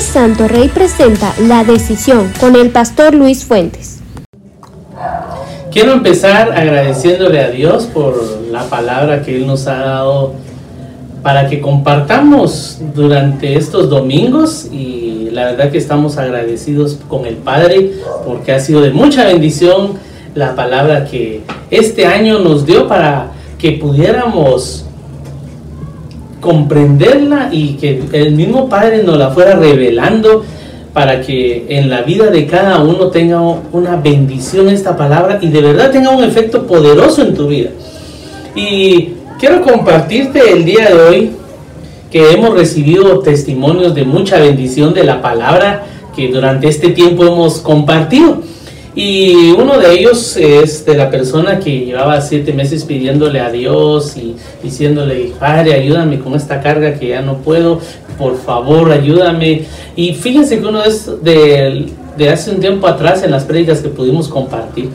Santo Rey presenta La Decisión con el pastor Luis Fuentes. Quiero empezar agradeciéndole a Dios por la palabra que Él nos ha dado para que compartamos durante estos domingos y la verdad que estamos agradecidos con el Padre porque ha sido de mucha bendición la palabra que este año nos dio para que pudiéramos comprenderla y que el mismo Padre nos la fuera revelando para que en la vida de cada uno tenga una bendición esta palabra y de verdad tenga un efecto poderoso en tu vida. Y quiero compartirte el día de hoy que hemos recibido testimonios de mucha bendición de la palabra que durante este tiempo hemos compartido. Y uno de ellos es de la persona que llevaba siete meses pidiéndole a Dios y diciéndole, Padre, ayúdame con esta carga que ya no puedo, por favor, ayúdame. Y fíjense que uno es de, de hace un tiempo atrás en las prédicas que pudimos compartir.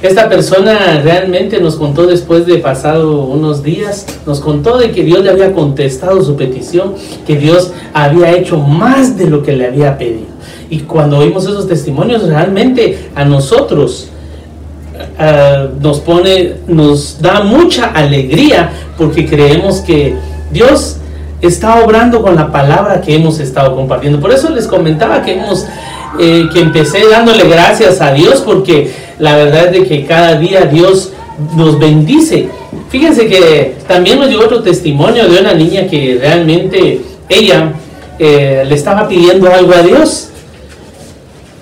Esta persona realmente nos contó después de pasado unos días, nos contó de que Dios le había contestado su petición, que Dios había hecho más de lo que le había pedido. Y cuando oímos esos testimonios, realmente a nosotros eh, nos pone, nos da mucha alegría porque creemos que Dios está obrando con la palabra que hemos estado compartiendo. Por eso les comentaba que hemos, eh, que empecé dándole gracias a Dios porque la verdad es de que cada día Dios nos bendice. Fíjense que también nos llegó otro testimonio de una niña que realmente ella eh, le estaba pidiendo algo a Dios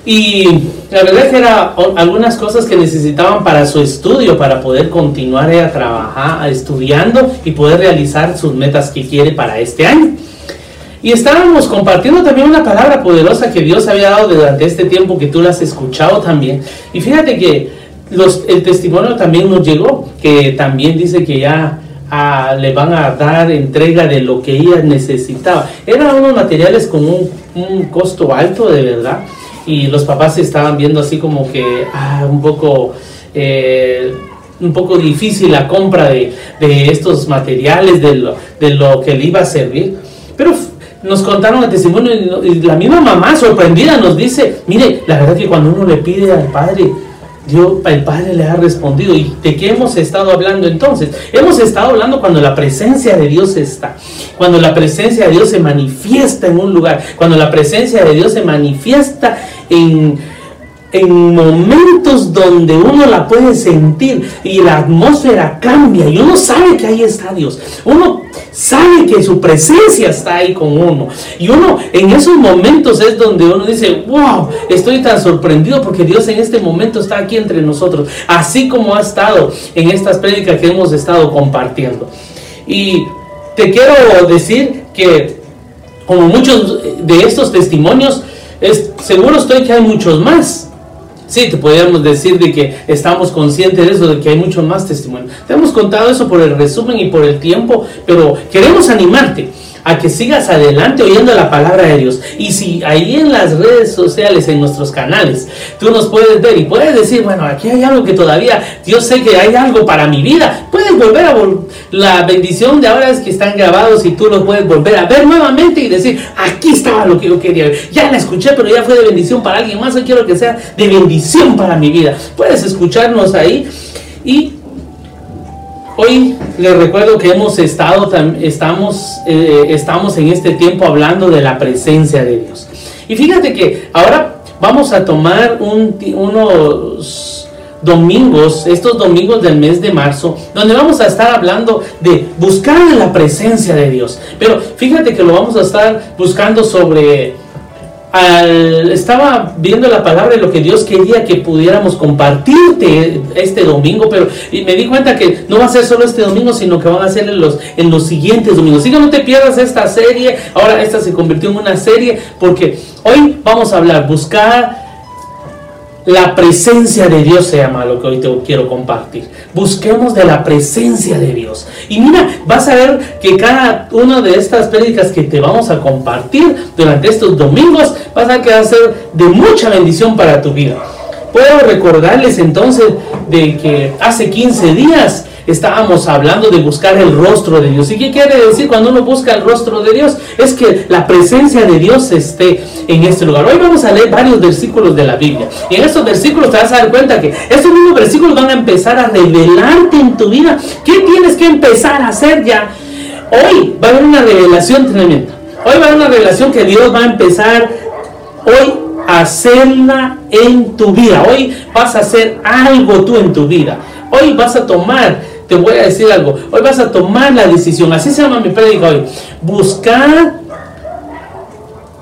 y la verdad es que eran algunas cosas que necesitaban para su estudio, para poder continuar a trabajar, estudiando y poder realizar sus metas que quiere para este año. Y estábamos compartiendo también una palabra poderosa que Dios había dado durante este tiempo que tú la has escuchado también. Y fíjate que los, el testimonio también nos llegó, que también dice que ya ah, le van a dar entrega de lo que ella necesitaba. Eran unos materiales con un, un costo alto de verdad y los papás estaban viendo así como que ah, un poco eh, un poco difícil la compra de, estos materiales, de lo, de lo, que le iba a servir. Pero nos contaron el testimonio y la misma mamá sorprendida nos dice, mire, la verdad que cuando uno le pide al Padre, Dios, el Padre le ha respondido. ¿Y de qué hemos estado hablando entonces? Hemos estado hablando cuando la presencia de Dios está. Cuando la presencia de Dios se manifiesta en un lugar. Cuando la presencia de Dios se manifiesta en, en momentos donde uno la puede sentir y la atmósfera cambia y uno sabe que ahí está Dios. Uno sabe que su presencia está ahí con uno. Y uno en esos momentos es donde uno dice, wow, estoy tan sorprendido porque Dios en este momento está aquí entre nosotros, así como ha estado en estas prédicas que hemos estado compartiendo. Y te quiero decir que como muchos de estos testimonios, es, seguro estoy que hay muchos más. Sí, te podríamos decir de que estamos conscientes de eso, de que hay muchos más testimonios. Te hemos contado eso por el resumen y por el tiempo, pero queremos animarte a que sigas adelante oyendo la palabra de Dios. Y si ahí en las redes sociales, en nuestros canales, tú nos puedes ver y puedes decir, bueno, aquí hay algo que todavía, Dios sé que hay algo para mi vida, puedes volver a la bendición de ahora es que están grabados y tú los puedes volver a ver nuevamente y decir, aquí estaba lo que yo quería ver. Ya la escuché, pero ya fue de bendición para alguien más, hoy quiero que sea de bendición para mi vida. Puedes escucharnos ahí y Hoy les recuerdo que hemos estado, estamos, eh, estamos en este tiempo hablando de la presencia de Dios. Y fíjate que ahora vamos a tomar unos domingos, estos domingos del mes de marzo, donde vamos a estar hablando de buscar la presencia de Dios. Pero fíjate que lo vamos a estar buscando sobre estaba viendo la palabra y lo que Dios quería que pudiéramos compartirte este domingo, pero y me di cuenta que no va a ser solo este domingo, sino que van a ser en los, en los siguientes domingos. Así que no te pierdas esta serie, ahora esta se convirtió en una serie, porque hoy vamos a hablar, buscar la presencia de Dios se llama lo que hoy te quiero compartir. Busquemos de la presencia de Dios. Y mira, vas a ver que cada una de estas prédicas que te vamos a compartir durante estos domingos, vas a quedar ser de mucha bendición para tu vida. Puedo recordarles entonces de que hace 15 días estábamos hablando de buscar el rostro de Dios. ¿Y qué quiere decir cuando uno busca el rostro de Dios? Es que la presencia de Dios esté en este lugar. Hoy vamos a leer varios versículos de la Biblia. Y en estos versículos te vas a dar cuenta que estos mismos versículos van a empezar a revelarte en tu vida qué tienes que empezar a hacer ya. Hoy va a haber una revelación tremenda. Hoy va a haber una revelación que Dios va a empezar hoy a hacerla en tu vida. Hoy vas a hacer algo tú en tu vida. Hoy vas a tomar, te voy a decir algo, hoy vas a tomar la decisión, así se llama mi prédica hoy, buscar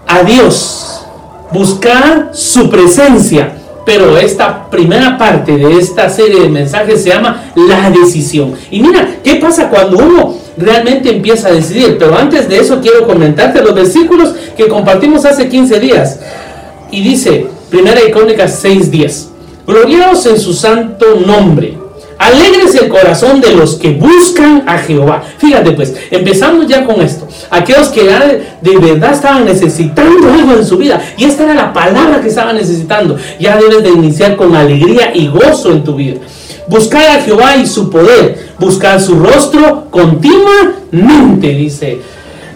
a Dios, buscar su presencia. Pero esta primera parte de esta serie de mensajes se llama la decisión. Y mira, ¿qué pasa cuando uno realmente empieza a decidir? Pero antes de eso quiero comentarte los versículos que compartimos hace 15 días. Y dice, Primera Icónica 6.10, gloriosos en su santo nombre Alegres el corazón de los que buscan a Jehová. Fíjate pues, empezamos ya con esto. Aquellos que de verdad estaban necesitando algo en su vida. Y esta era la palabra que estaban necesitando. Ya debes de iniciar con alegría y gozo en tu vida. Buscar a Jehová y su poder. Buscar su rostro continuamente, dice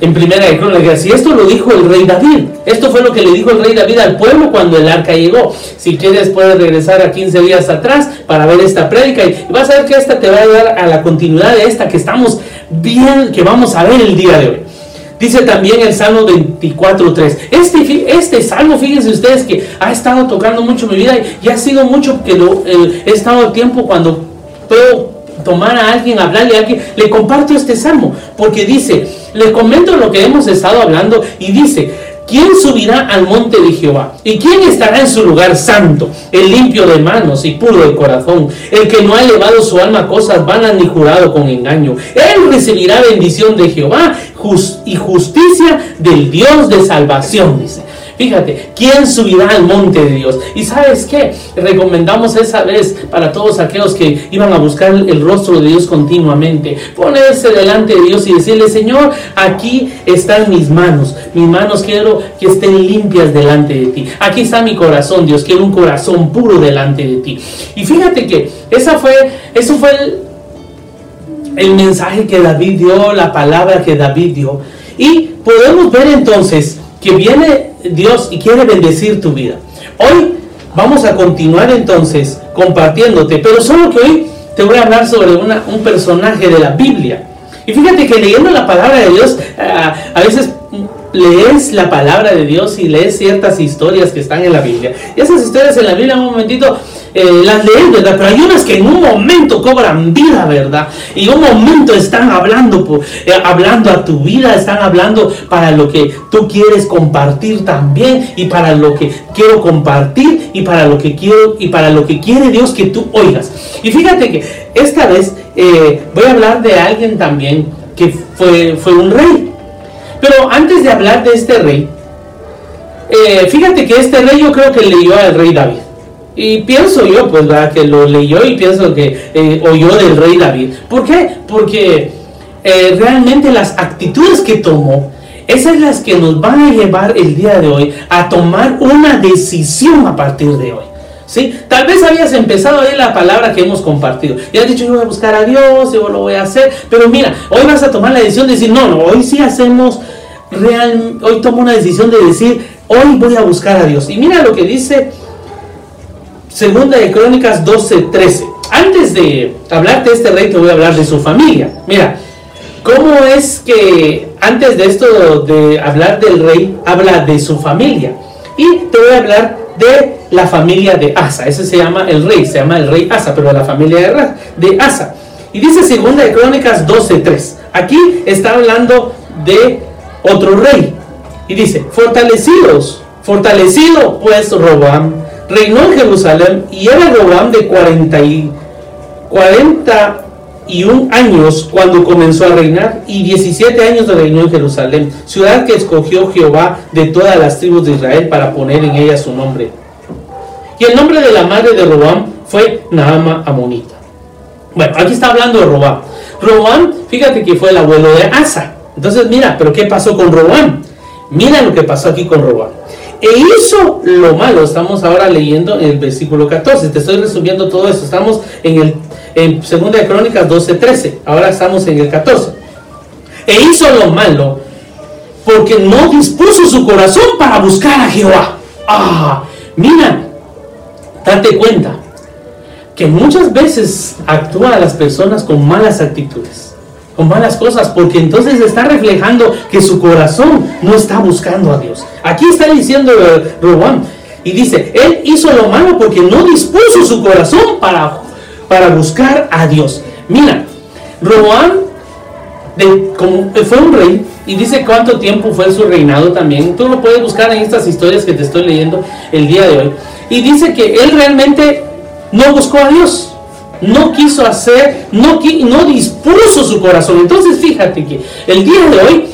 en primera de Crónicas. Y esto lo dijo el rey David. Esto fue lo que le dijo el rey David al pueblo cuando el arca llegó. Si quieres puedes regresar a 15 días atrás para ver esta prédica y vas a ver que esta te va a ayudar a la continuidad de esta que estamos bien, que vamos a ver el día de hoy. Dice también el Salmo 24.3. Este, este salmo, fíjense ustedes que ha estado tocando mucho mi vida y, ha sido mucho que lo, he estado tiempo cuando puedo tomar a alguien, hablarle a alguien, le comparto este salmo, porque dice, le comento lo que hemos estado hablando y dice, ¿quién subirá al monte de Jehová? ¿Y quién estará en su lugar santo? El limpio de manos y puro de corazón, el que no ha elevado su alma a cosas vanas ni jurado con engaño. Él recibirá bendición de Jehová y justicia del Dios de salvación, dice. Fíjate, ¿quién subirá al monte de Dios? Y sabes qué? Recomendamos esa vez para todos aquellos que iban a buscar el rostro de Dios continuamente. Ponerse delante de Dios y decirle, Señor, aquí están mis manos. Mis manos quiero que estén limpias delante de ti. Aquí está mi corazón, Dios. Quiero un corazón puro delante de ti. Y fíjate que esa fue, eso fue el, el mensaje que David dio, la palabra que David dio. Y podemos ver entonces que viene Dios y quiere bendecir tu vida. Hoy vamos a continuar entonces compartiéndote, pero solo que hoy te voy a hablar sobre un personaje de la Biblia. Y fíjate que leyendo la palabra de Dios, ah, a veces lees la palabra de Dios y lees ciertas historias que están en la Biblia. Y esas historias en la Biblia, un momentito, eh, las lees, ¿verdad? Pero hay unas que en un momento cobran vida, ¿verdad? Y un momento están hablando, eh, hablando a tu vida, están hablando para lo que tú quieres compartir también y para lo que quiero compartir y para lo que quiero y para lo que quiere Dios que tú oigas. Y fíjate que esta vez eh, voy a hablar de alguien también que fue, fue un rey. Pero antes de hablar de este rey, fíjate que este rey yo creo que leyó al rey David. Y pienso yo, pues, ¿verdad? que lo leyó y pienso que eh, oyó del rey David. ¿Por qué? Porque eh, realmente las actitudes que tomó, esas las que nos van a llevar el día de hoy a tomar una decisión a partir de hoy. ¿Sí? Tal vez habías empezado a oír la palabra que hemos compartido. Y has dicho, yo voy a buscar a Dios, yo lo voy a hacer. Pero mira, hoy vas a tomar la decisión de decir, no, no, hoy sí hacemos, real, hoy tomo una decisión de decir, hoy voy a buscar a Dios. Y mira lo que dice Segunda de Crónicas 12:13. Antes de hablarte de este rey, te voy a hablar de su familia. Mira, ¿cómo es que antes de esto de hablar del rey, habla de su familia? Y te voy a hablar de la familia de Asa. Ese se llama el rey, se llama el rey Asa, pero la familia de Asa. Y dice Segunda de Crónicas 12:3. Aquí está hablando de otro rey. Y dice, fortalecidos, fortalecido pues Robam reinó en Jerusalén y era Robam de 40 y, 41 años cuando comenzó a reinar y 17 años de reinó en Jerusalén, ciudad que escogió Jehová de todas las tribus de Israel para poner en ella su nombre. Y el nombre de la madre de Robam fue Naama Amonita. Bueno, aquí está hablando de Robam. Robam, fíjate que fue el abuelo de Asa. Entonces, mira, pero ¿qué pasó con Robam? Mira lo que pasó aquí con Robam. E hizo lo malo. Estamos ahora leyendo en el versículo 14. Te estoy resumiendo todo eso. Estamos en el en 2 de Crónicas 12:13. Ahora estamos en el 14. E hizo lo malo porque no dispuso su corazón para buscar a Jehová. Ah, mira, date cuenta que muchas veces actúan las personas con malas actitudes, con malas cosas, porque entonces está reflejando que su corazón no está buscando a Dios. Aquí está diciendo Robán, y dice, él hizo lo malo porque no dispuso su corazón para, para buscar a Dios. Mira, Roboam como, fue un rey y dice cuánto tiempo fue su reinado también. Tú lo puedes buscar en estas historias que te estoy leyendo el día de hoy. Y dice que él realmente no buscó a Dios. No quiso hacer, no, no dispuso su corazón. Entonces fíjate que el día de hoy,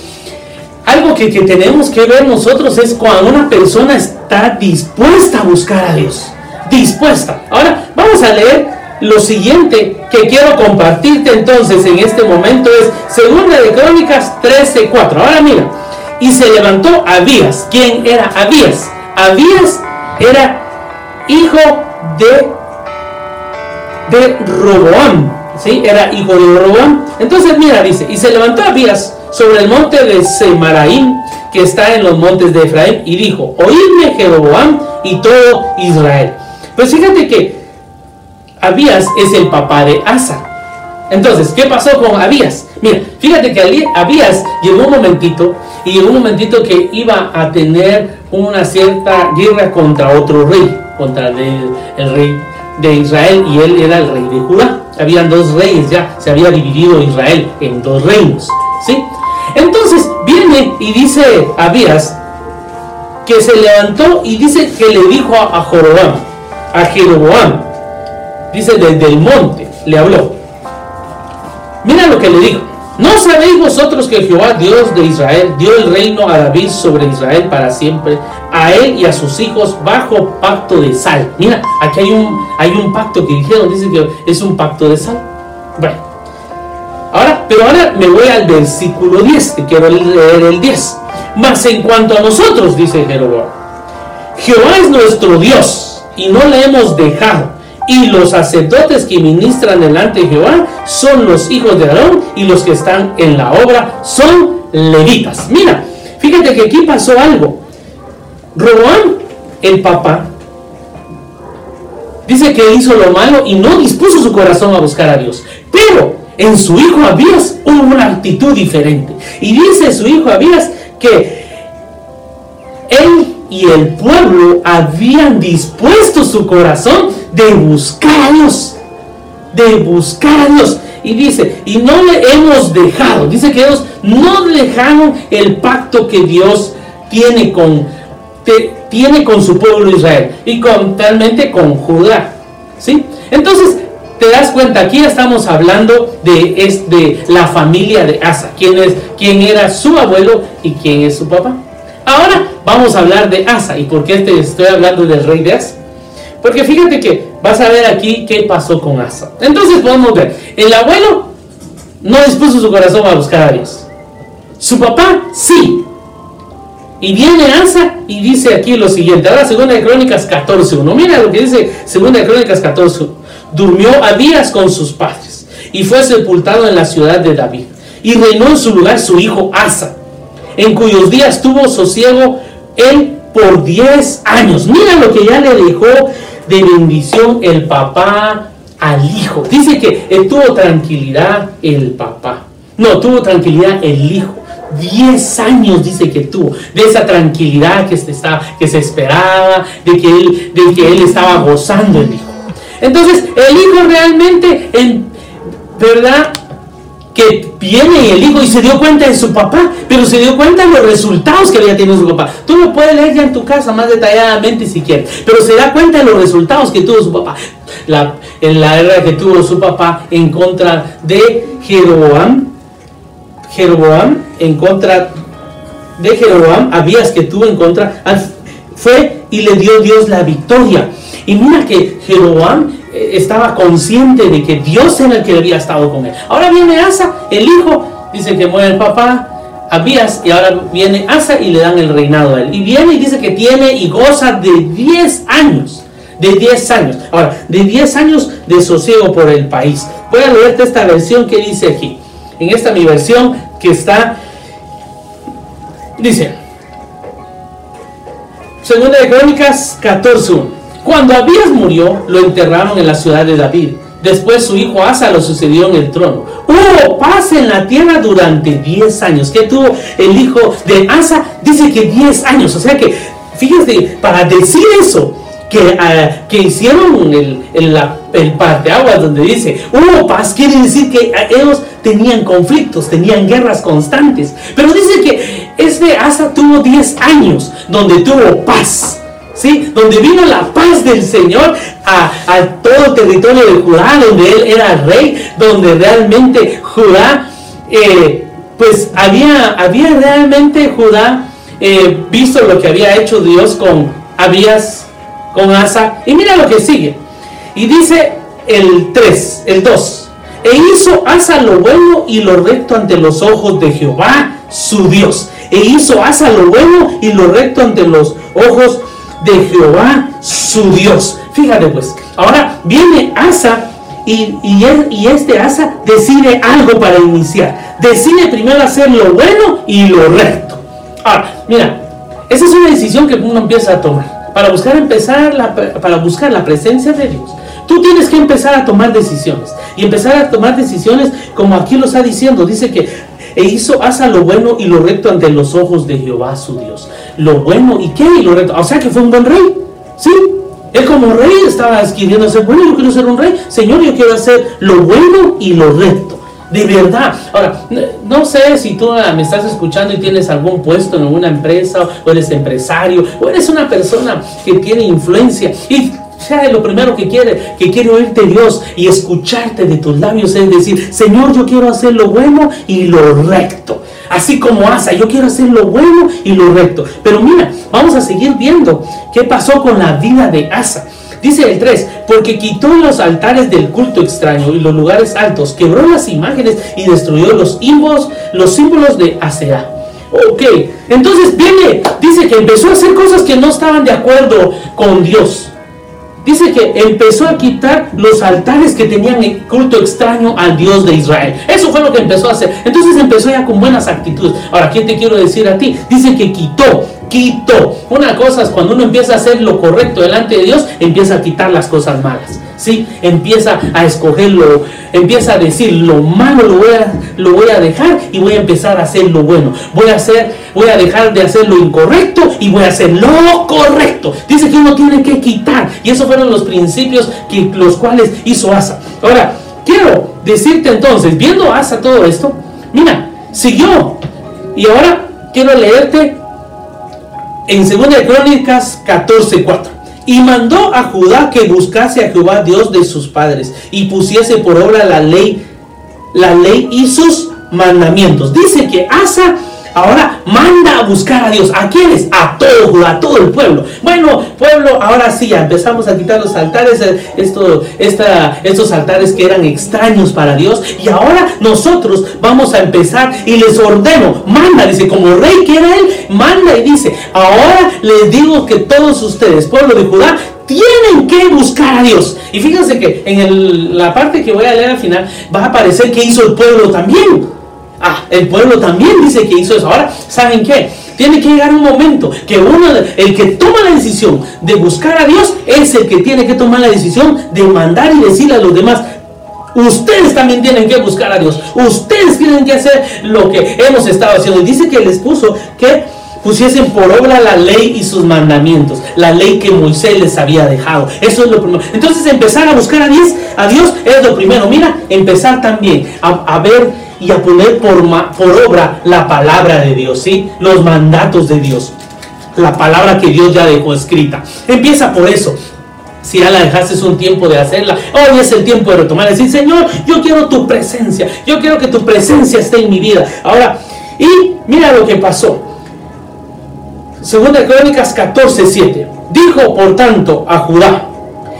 algo que, que tenemos que ver nosotros es cuando una persona está dispuesta a buscar a Dios. Dispuesta. Ahora vamos a leer lo siguiente que quiero compartirte entonces en este momento es Segunda de Crónicas 13:4. Ahora mira, y se levantó Abías. ¿Quién era Abías? Abías era hijo de de Roboam. ¿Sí? Era hijo de Roboam. Entonces, mira, dice, y se levantó Abías sobre el monte de Semaraim, que está en los montes de Efraín, y dijo, oídme Jeroboam y todo Israel. Pues fíjate que Abías es el papá de Asa. Entonces, ¿qué pasó con Abías? Mira, fíjate que Abías llegó un momentito y llegó un momentito que iba a tener una cierta guerra contra otro rey, contra el, el rey de Israel y él era el rey de Judá. Habían dos reyes ya, se había dividido Israel en dos reinos. ¿sí? Entonces viene y dice Abías que se levantó y dice que le dijo a, Jorobam, a Jeroboam, dice desde el monte, le habló. Mira lo que le dijo. ¿No sabéis vosotros que Jehová, Dios de Israel, dio el reino a David sobre Israel para siempre, a él y a sus hijos bajo pacto de sal? Mira, aquí hay un, hay un pacto que dijeron, dice que es un pacto de sal. Bueno, ahora, pero ahora me voy al versículo 10, que quiero leer el 10. Mas en cuanto a nosotros, dice Jeroboam, Jehová es nuestro Dios y no le hemos dejado y los sacerdotes que ministran delante de Jehová son los hijos de Aarón y los que están en la obra son levitas. Mira, fíjate que aquí pasó algo. Roboam, el papá, dice que hizo lo malo y no dispuso su corazón a buscar a Dios. Pero en su hijo Abías hubo una actitud diferente. Y dice su hijo Abías que él y el pueblo habían dispuesto su corazón de buscar a Dios, de buscar a Dios. Y dice, y no le hemos dejado, dice que ellos no dejaron el pacto que Dios tiene con, tiene con su pueblo Israel y con, realmente con Judá. ¿sí? Entonces, te das cuenta, aquí estamos hablando de, es, de la familia de Asa, quién, es, quién era su abuelo y quién es su papá. Ahora vamos a hablar de Asa. ¿Y por qué te estoy hablando del rey de Asa? Porque fíjate que vas a ver aquí qué pasó con Asa. Entonces podemos ver, el abuelo no dispuso su corazón a buscar a Dios. Su papá sí. Y viene Asa y dice aquí lo siguiente. Ahora segunda de Crónicas 14.1. Mira lo que dice segunda de Crónicas 14. Durmió Abías con sus padres y fue sepultado en la ciudad de David. Y reinó en su lugar su hijo Asa en cuyos días tuvo sosiego él por 10 años. Mira lo que ya le dejó de bendición el papá al hijo. Dice que él tuvo tranquilidad el papá. No, tuvo tranquilidad el hijo. 10 años dice que tuvo, de esa tranquilidad que se, está, que se esperaba, de que, él, de que él estaba gozando el hijo. Entonces, el hijo realmente, en verdad, que viene el hijo y se dio cuenta de su papá, pero se dio cuenta de los resultados que había tenido su papá. Tú lo puedes leer ya en tu casa más detalladamente si quieres, pero se da cuenta de los resultados que tuvo su papá. La, en la guerra que tuvo su papá en contra de Jeroboam, Jeroboam en contra de Jeroboam, habías que tuvo en contra, fue y le dio Dios la victoria. Y mira que Jeroboam estaba consciente de que Dios era el que había estado con él. Ahora viene Asa, el hijo, dice que muere el papá, Abías y ahora viene Asa y le dan el reinado a él. Y viene y dice que tiene y goza de 10 años. De 10 años. Ahora, de 10 años de sosiego por el país. Voy a leerte esta versión que dice aquí. En esta mi versión que está... Dice. Segunda de Crónicas 14.1. Cuando Abías murió, lo enterraron en la ciudad de David Después su hijo Asa lo sucedió en el trono. Hubo paz en la tierra durante 10 años. ¿Qué tuvo el hijo de Asa? Dice que 10 años. O sea que, fíjese, para decir eso, que, ah, que hicieron el, el, el parteaguas donde dice hubo paz, quiere decir que ellos tenían conflictos, tenían guerras constantes. Pero dice que este Asa tuvo 10 años donde tuvo paz. ¿Sí? Donde vino la paz del Señor a, todo el territorio de Judá, donde él era rey, donde realmente Judá, eh, pues había, había realmente Judá eh, visto lo que había hecho Dios con Abías, con Asa. Y mira lo que sigue. Y dice el 3, el 2. E hizo Asa lo bueno y lo recto ante los ojos de Jehová, su Dios. E hizo Asa lo bueno y lo recto ante los ojos de Jehová su Dios. Fíjate pues, ahora viene Asa y, y, este Asa decide algo para iniciar. Decide primero hacer lo bueno y lo recto. Ahora, mira, esa es una decisión que uno empieza a tomar. Para buscar empezar la, para buscar la presencia de Dios. Tú tienes que empezar a tomar decisiones. Y empezar a tomar decisiones como aquí lo está diciendo. Dice que e hizo Asa lo bueno y lo recto ante los ojos de Jehová su Dios. Lo bueno y qué lo recto. O sea que fue un buen rey. ¿Sí? Él como rey estaba adquiriendo ser bueno, yo quiero ser un rey. Señor, yo quiero hacer lo bueno y lo recto. De verdad. Ahora, no sé si tú me estás escuchando y tienes algún puesto en alguna empresa, o eres empresario, o eres una persona que tiene influencia. Y sea lo primero que quiere, que quiere oírte Dios y escucharte de tus labios, es decir, Señor, yo quiero hacer lo bueno y lo recto. Así como Asa, yo quiero hacer lo bueno y lo recto. Pero mira, vamos a seguir viendo qué pasó con la vida de Asa. Dice el 3, porque quitó los altares del culto extraño y los lugares altos, quebró las imágenes y destruyó los símbolos, los símbolos de Asera. Ok, entonces viene, dice que empezó a hacer cosas que no estaban de acuerdo con Dios. Dice que empezó a quitar los altares que tenían el culto extraño al Dios de Israel. Eso fue lo que empezó a hacer. Entonces empezó ya con buenas actitudes. Ahora, ¿qué te quiero decir a ti? Dice que quitó, quitó. Una cosa es cuando uno empieza a hacer lo correcto delante de Dios, empieza a quitar las cosas malas. ¿sí? Empieza a escogerlo, empieza a decir lo malo lo voy a, dejar y voy a empezar a hacer lo bueno. Voy a hacer, voy a dejar de hacer lo incorrecto y voy a hacer lo correcto. Dice que uno tiene que quitar. Y esos fueron los principios que los cuales hizo Asa. Ahora, quiero decirte entonces, viendo Asa todo esto, mira, siguió. Y ahora quiero leerte en 2 Crónicas 14:4. Y mandó a Judá que buscase a Jehová Dios de sus padres y pusiese por obra la ley, la ley y sus mandamientos. Dice que Asa ahora manda a buscar a Dios. ¿A quiénes? A todo a todo el pueblo. Bueno, pueblo, ahora sí, ya empezamos a quitar los altares, eh, esto, esta, estos altares que eran extraños para Dios. Y ahora nosotros vamos a empezar y les ordeno, manda, dice, como rey que era él, manda y dice, ahora les digo que todos ustedes, pueblo de Judá, tienen que buscar a Dios. Y fíjense que en la parte que voy a leer al final va a aparecer que hizo el pueblo también. Ah, el pueblo también dice que hizo eso. Ahora, ¿saben qué? Tiene que llegar un momento que uno, el que toma la decisión de buscar a Dios, es el que tiene que tomar la decisión de mandar y decirle a los demás, Ustedes también tienen que buscar a Dios. Ustedes tienen que hacer lo que hemos estado haciendo. Y dice que les puso que pusiesen por obra la ley y sus mandamientos, la ley que Moisés les había dejado. Eso es lo primero. Entonces empezar a buscar a Dios, a Dios es lo primero. Mira, empezar también a, ver y a poner por, obra la palabra de Dios, ¿sí? Los mandatos de Dios. La palabra que Dios ya dejó escrita. Empieza por eso. Si ya la dejaste un tiempo de hacerla, hoy es el tiempo de retomar. Decir, Señor, yo quiero tu presencia. Yo quiero que tu presencia esté en mi vida. Ahora, y mira lo que pasó. Segunda Crónicas 14, 7. Dijo, por tanto, a Judá,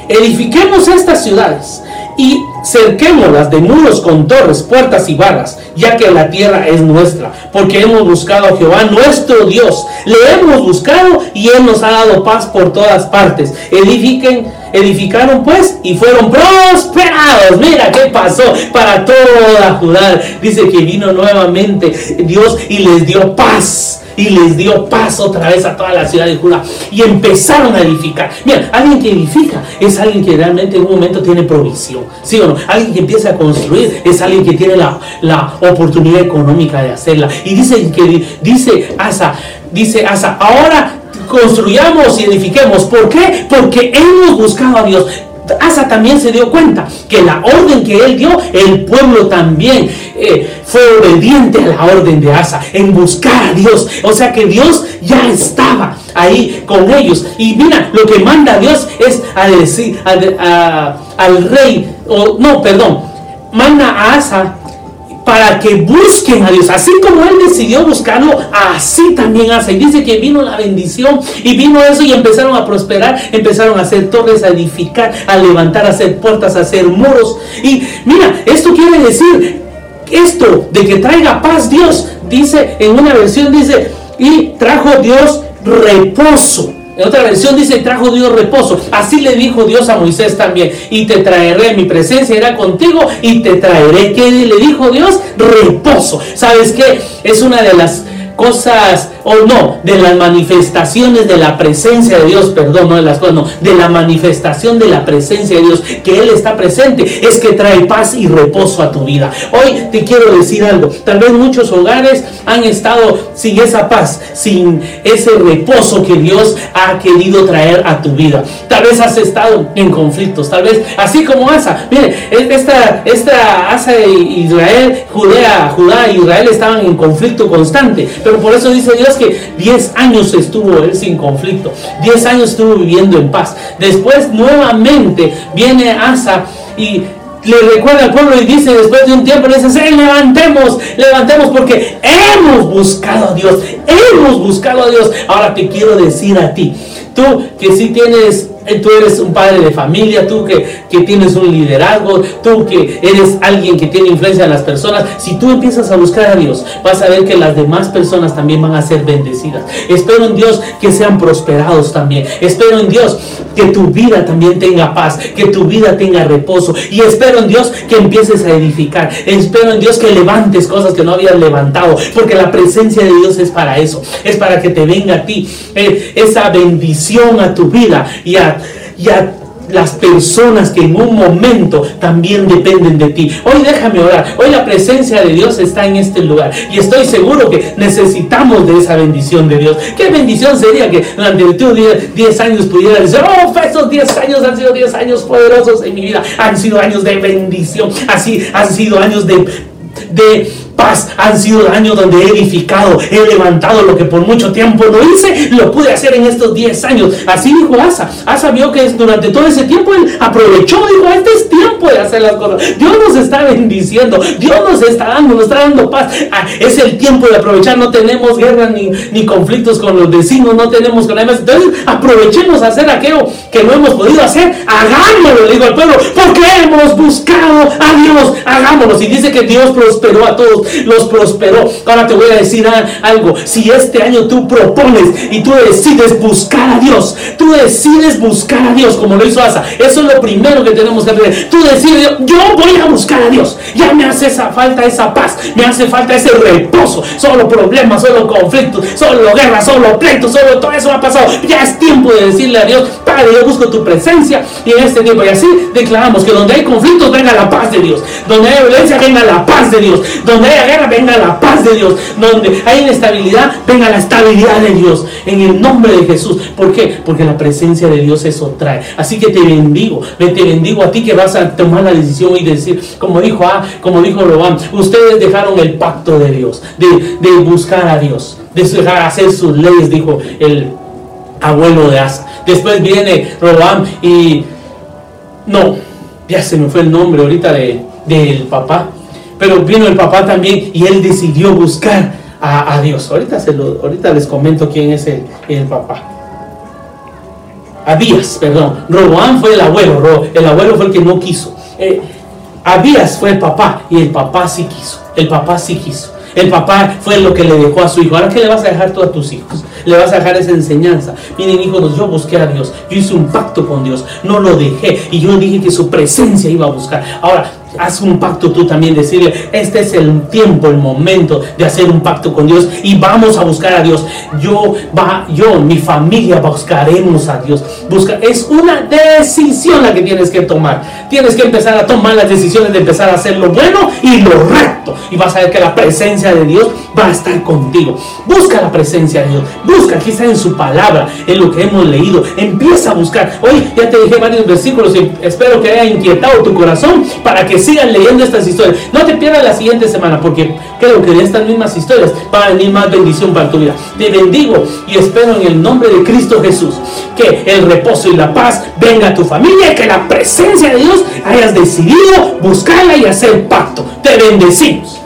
edifiquemos estas ciudades y cerquémoslas de muros con torres, puertas y barras, ya que la tierra es nuestra, porque hemos buscado a Jehová nuestro Dios. Le hemos buscado y Él nos ha dado paz por todas partes. Edifiquen, edificaron pues y fueron prosperados. Mira qué pasó para toda Judá. Dice que vino nuevamente Dios y les dio paz y les dio paz otra vez a toda la ciudad de Judá y empezaron a edificar. Mira, alguien que edifica es alguien que realmente en un momento tiene provisión, ¿sí o no? Alguien que empieza a construir es alguien que tiene la, la oportunidad económica de hacerla. Y dice que dice Asa, dice Asa, ahora construyamos y edifiquemos. ¿Por qué? Porque hemos buscado a Dios. Asa también se dio cuenta que la orden que él dio, el pueblo también eh, fue obediente a la orden de Asa en buscar a Dios. O sea que Dios ya estaba ahí con ellos. Y mira, lo que manda Dios es a decir al rey, o no, perdón, manda a Asa para que busquen a Dios. Así como Él decidió buscarlo, así también hace. Y dice que vino la bendición y vino eso y empezaron a prosperar, empezaron a hacer torres, a edificar, a levantar, a hacer puertas, a hacer muros. Y mira, esto quiere decir, esto de que traiga paz Dios, dice en una versión, dice, y trajo Dios reposo. En otra versión dice, trajo Dios reposo. Así le dijo Dios a Moisés también. Y te traeré, mi presencia irá contigo y te traeré. ¿Qué le dijo Dios? Reposo. ¿Sabes qué? Es una de las cosas, o no, de las manifestaciones de la presencia de Dios, perdón, no de las cosas, no, de la manifestación de la presencia de Dios, que Él está presente, es que trae paz y reposo a tu vida. Hoy te quiero decir algo, tal vez muchos hogares han estado sin esa paz, sin ese reposo que Dios ha querido traer a tu vida. Tal vez has estado en conflictos, tal vez, así como Asa, mire, esta, esta Asa de Israel, Judea, Judá e Israel estaban en conflicto constante, pero por eso dice Dios que 10 años estuvo él sin conflicto. 10 años estuvo viviendo en paz. Después nuevamente viene Asa y le recuerda al pueblo y dice después de un tiempo, le dice, levantemos, levantemos porque hemos buscado a Dios, hemos buscado a Dios. Ahora te quiero decir a ti, tú que sí tienes tú eres un padre de familia, tú que, que, tienes un liderazgo, tú que eres alguien que tiene influencia en las personas, si tú empiezas a buscar a Dios, vas a ver que las demás personas también van a ser bendecidas. Espero en Dios que sean prosperados también. Espero en Dios que tu vida también tenga paz, que tu vida tenga reposo. Y espero en Dios que empieces a edificar. Espero en Dios que levantes cosas que no habías levantado, porque la presencia de Dios es para eso. Es para que te venga a ti eh, esa bendición a tu vida y a y a las personas que en un momento también dependen de ti. Hoy déjame orar. Hoy la presencia de Dios está en este lugar. Y estoy seguro que necesitamos de esa bendición de Dios. ¿Qué bendición sería que durante 10 años pudiera decir, oh, esos 10 años han sido 10 años poderosos en mi vida. Han sido años de bendición. Así han sido años de, de paz. Han sido años donde he edificado, he levantado lo que por mucho tiempo no hice, lo pude hacer en estos 10 años. Así dijo Asa. Asa vio que durante todo ese tiempo él aprovechó, dijo, este es tiempo de hacer las cosas. Dios nos está bendiciendo, Dios nos está dando, nos está dando paz. Ah, es el tiempo de aprovechar, no tenemos guerra ni, ni conflictos con los vecinos, no tenemos problemas. Entonces aprovechemos a hacer aquello que no hemos podido hacer, hagámoslo, le digo al pueblo, porque hemos buscado a Dios, hagámoslo. Y dice que Dios prosperó a todos los prosperó. Ahora te voy a decir algo. Si este año tú propones y tú decides buscar a Dios, tú decides buscar a Dios como lo hizo Asa. Eso es lo primero que tenemos que hacer. Tú decides, yo voy a buscar a Dios. Ya me hace esa falta esa paz, me hace falta ese reposo. Solo problemas, solo conflictos, solo guerra, solo pleitos, solo todo eso ha pasado. Ya es tiempo de decirle a Dios, Padre, yo busco tu presencia y en este tiempo. Y así declaramos que donde hay conflictos venga la paz de Dios. Donde hay violencia venga la paz de Dios. Donde hay guerra, venga la paz de Dios. Donde hay inestabilidad, venga la estabilidad de Dios. En el nombre de Jesús. ¿Por qué? Porque la presencia de Dios eso trae. Así que te bendigo. Te bendigo a ti que vas a tomar la decisión y decir, como dijo, ah, como dijo Robán, ustedes dejaron el pacto de Dios, de, de buscar a Dios, de dejar hacer sus leyes, dijo el abuelo de Asa. Después viene Robán y no, ya se me fue el nombre ahorita de, del papá. Pero vino el papá también y él decidió buscar a, Dios. Ahorita, se ahorita les comento quién es el, el papá. Abías, perdón. Roboán fue el abuelo. el abuelo fue el que no quiso. Eh, Abías fue el papá y el papá sí quiso. El papá sí quiso. El papá fue lo que le dejó a su hijo. Ahora, ¿qué le vas a dejar tú a tus hijos? Le vas a dejar esa enseñanza. Miren, hijos, yo busqué a Dios. Yo hice un pacto con Dios. No lo dejé. Y yo dije que su presencia iba a buscar. Ahora, haz un pacto tú también, decirle, este es el tiempo, el momento de hacer un pacto con Dios y vamos a buscar a Dios. Yo, va, yo, mi familia buscaremos a Dios. Busca, es una decisión la que tienes que tomar. Tienes que empezar a tomar las decisiones de empezar a hacer lo bueno y lo recto. Y vas a ver que la presencia de Dios va a estar contigo. Busca la presencia de Dios. Busca, quizá en su palabra, en lo que hemos leído. Empieza a buscar. Hoy ya te dije varios versículos y espero que haya inquietado tu corazón para que sigan leyendo estas historias. No te pierdas la siguiente semana porque creo que de estas mismas historias va a venir más bendición para tu vida. Te bendigo y espero en el nombre de Cristo Jesús que el reposo y la paz venga a tu familia y que la presencia de Dios hayas decidido buscarla y hacer pacto. Te bendecimos.